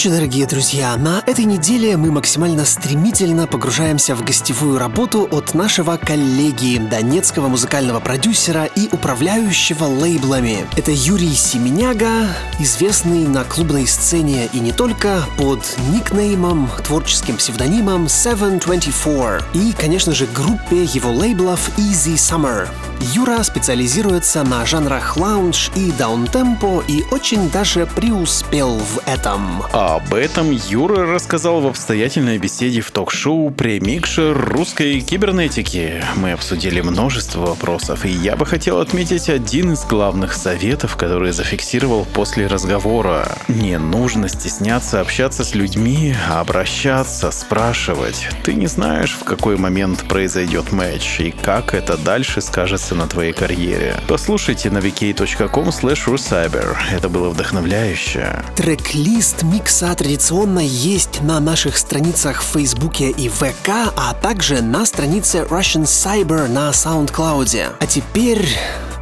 Ночи, дорогие друзья! На этой неделе мы максимально стремительно погружаемся в гостевую работу от нашего коллеги, донецкого музыкального продюсера и управляющего лейблами. Это Юрий Семеняга, известный на клубной сцене и не только, под никнеймом, творческим псевдонимом 724 и, конечно же, группе его лейблов Easy Summer. Юра специализируется на жанрах лаунж и даунтемпо и очень даже преуспел в этом. Об этом Юра рассказал в обстоятельной беседе в ток-шоу «Премикшер русской кибернетики». Мы обсудили множество вопросов, и я бы хотел отметить один из главных советов, который зафиксировал после разговора. Не нужно стесняться общаться с людьми, обращаться, спрашивать. Ты не знаешь, в какой момент произойдет матч, и как это дальше скажется на твоей карьере. Послушайте на vk.com slash Это было вдохновляюще. Трек-лист микса традиционно есть на наших страницах в Фейсбуке и ВК, а также на странице Russian Cyber на SoundCloud. А теперь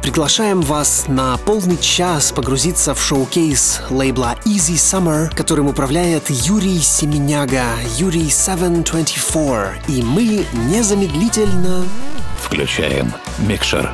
Приглашаем вас на полный час погрузиться в шоу-кейс лейбла Easy Summer, которым управляет Юрий Семеняга, Юрий 724. И мы незамедлительно... Включаем микшер.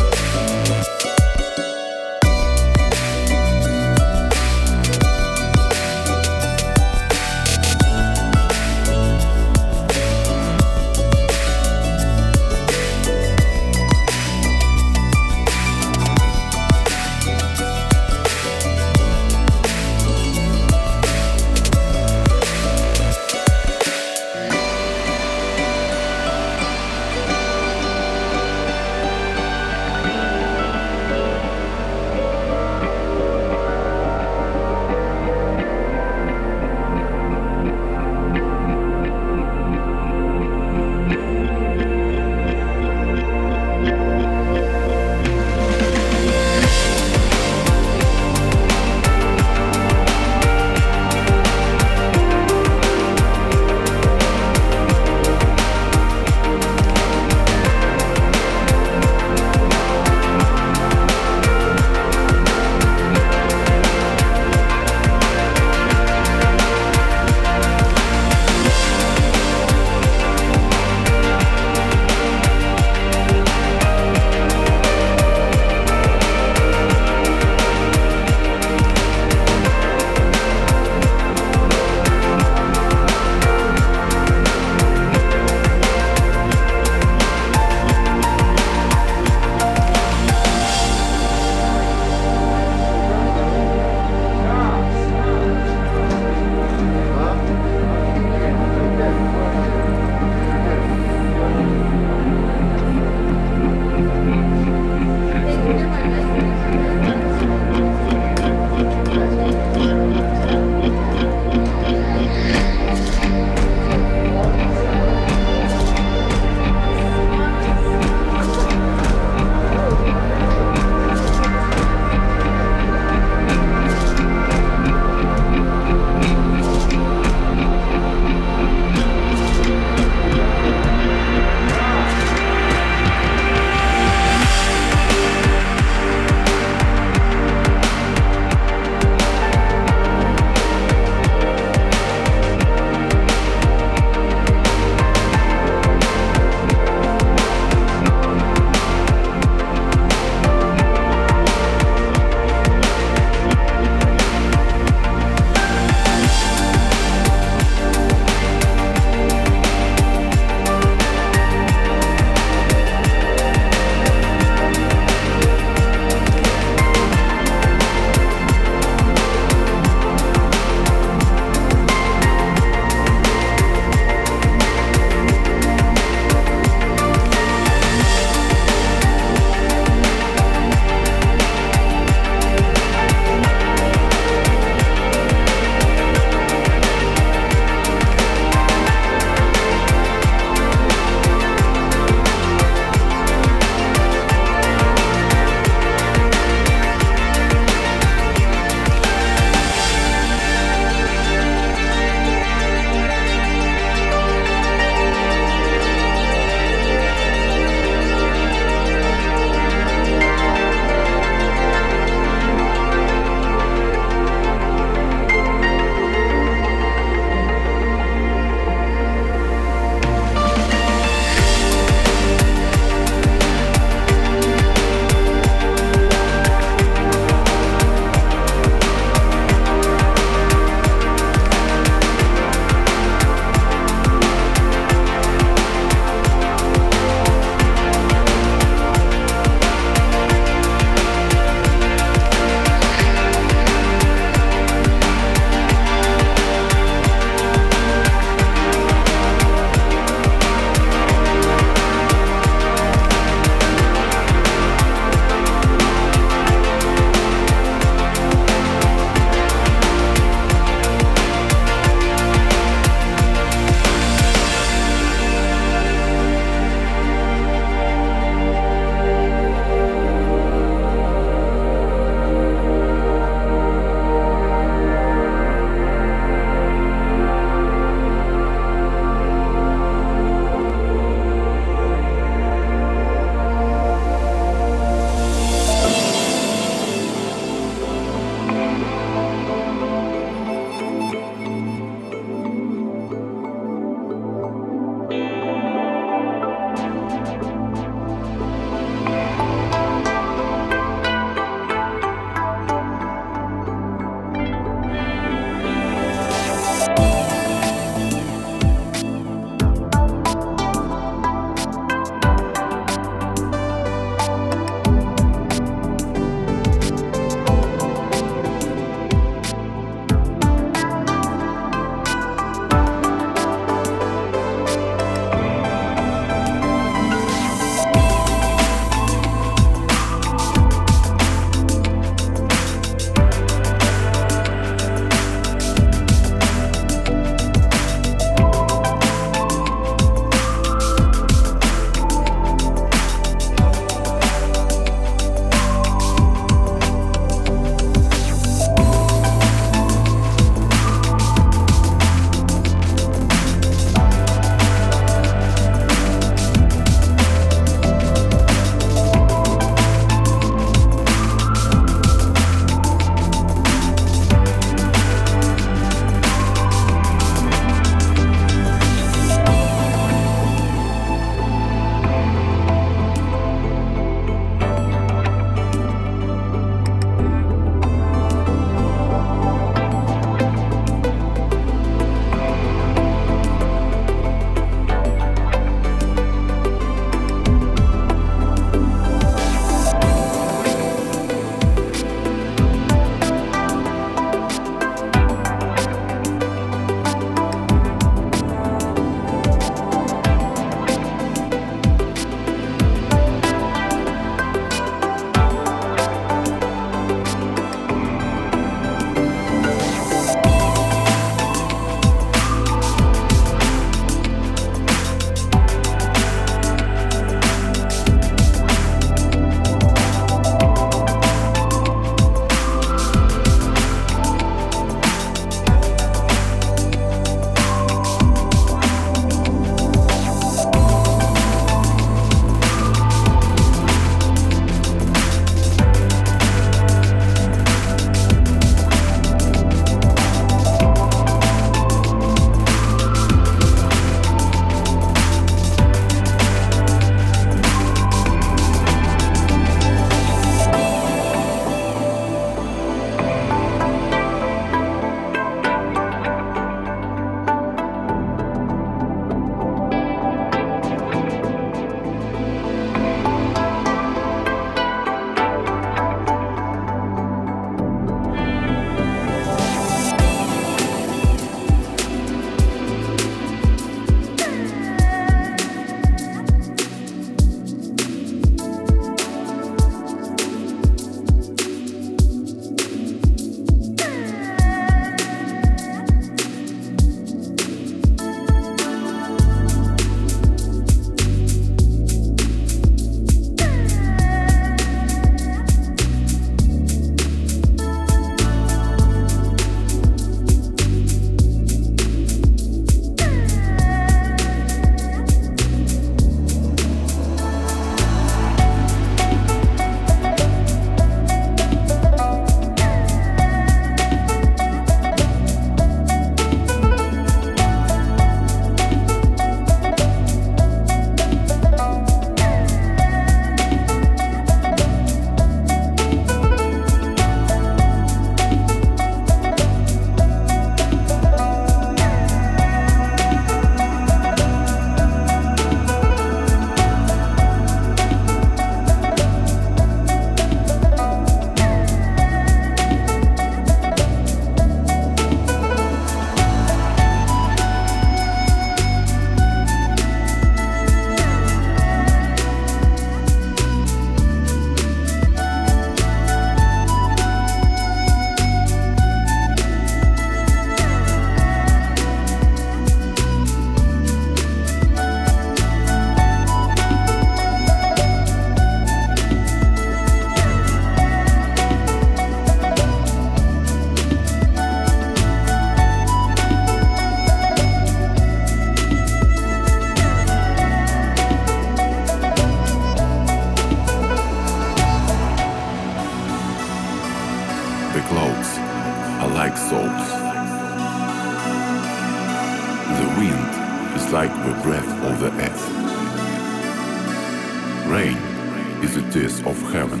Is the tears of heaven.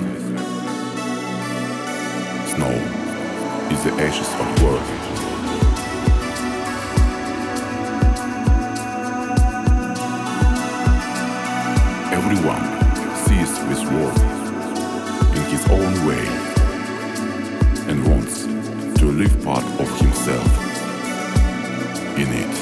Snow is the ashes of earth. Everyone sees this world in his own way and wants to live part of himself in it.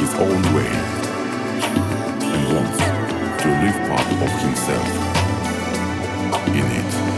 His own way and wants to live part of himself in it.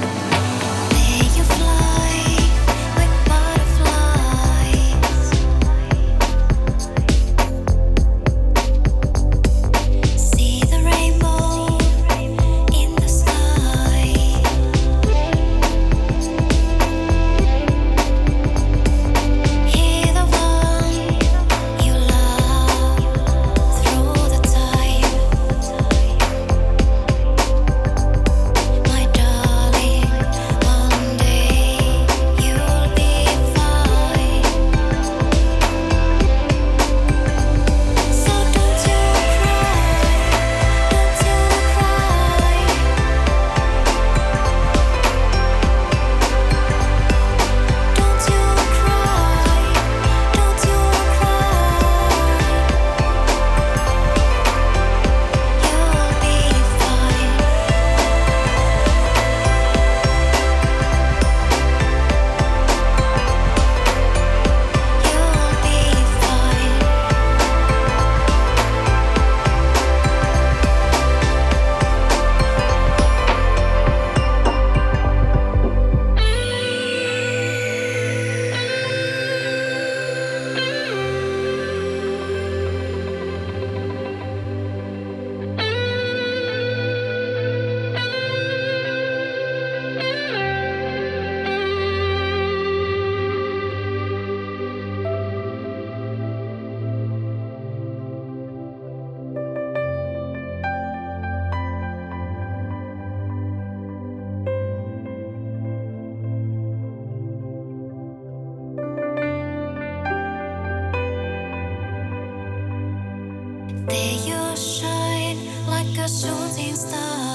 shooting star.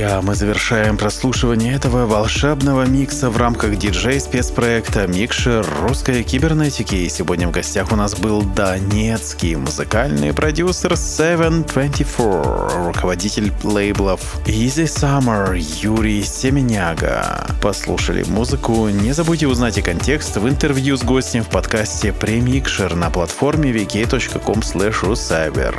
Друзья, мы завершаем прослушивание этого волшебного микса в рамках диджей-спецпроекта «Микшер русской кибернетики». И сегодня в гостях у нас был донецкий музыкальный продюсер 724, руководитель лейблов Easy Summer Юрий Семеняга. Послушали музыку. Не забудьте узнать и контекст в интервью с гостем в подкасте «Премикшер» на платформе vk.com.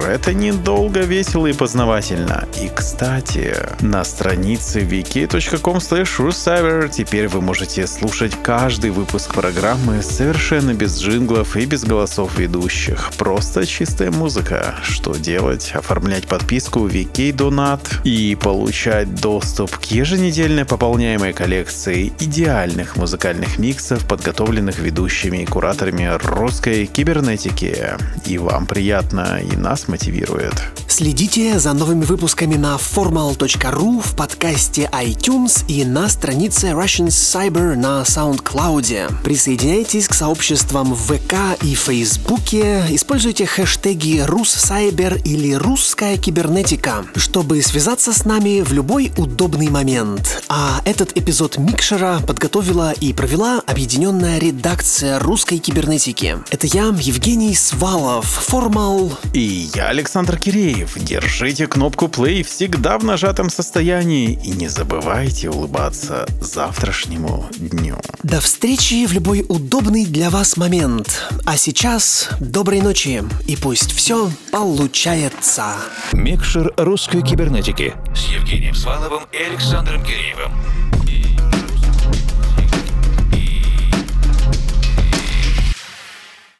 Это недолго, весело и познавательно. И, кстати, на странице vk.com rucyber теперь вы можете слушать каждый выпуск программы совершенно без джинглов и без голосов ведущих. Просто чистая музыка. Что делать? Оформлять подписку VK Donat и получать доступ к еженедельно пополняемой коллекции идеальных музыкальных миксов, подготовленных ведущими и кураторами русской кибернетики. И вам приятно, и нас мотивирует. Следите за новыми выпусками на formal.ru, в подкасте iTunes и на странице Russian Cyber на SoundCloud. Присоединяйтесь к сообществам в ВК и Фейсбуке, используйте хэштеги «Руссайбер» или «Русская кибернетика», чтобы связаться с нами в любой удобный момент. А этот эпизод Микшера подготовила и провела объединенная редакция русской кибернетики. Это я, Евгений Свалов, Формал. И я, Александр Киреев. Держите кнопку play всегда в нажатом состоянии и не забывайте улыбаться завтрашнему дню. До встречи в любой удобный для вас момент. А сейчас доброй ночи и пусть все получается. Микшер русской кибернетики с Евгением Сваловым и Александром Киреевым.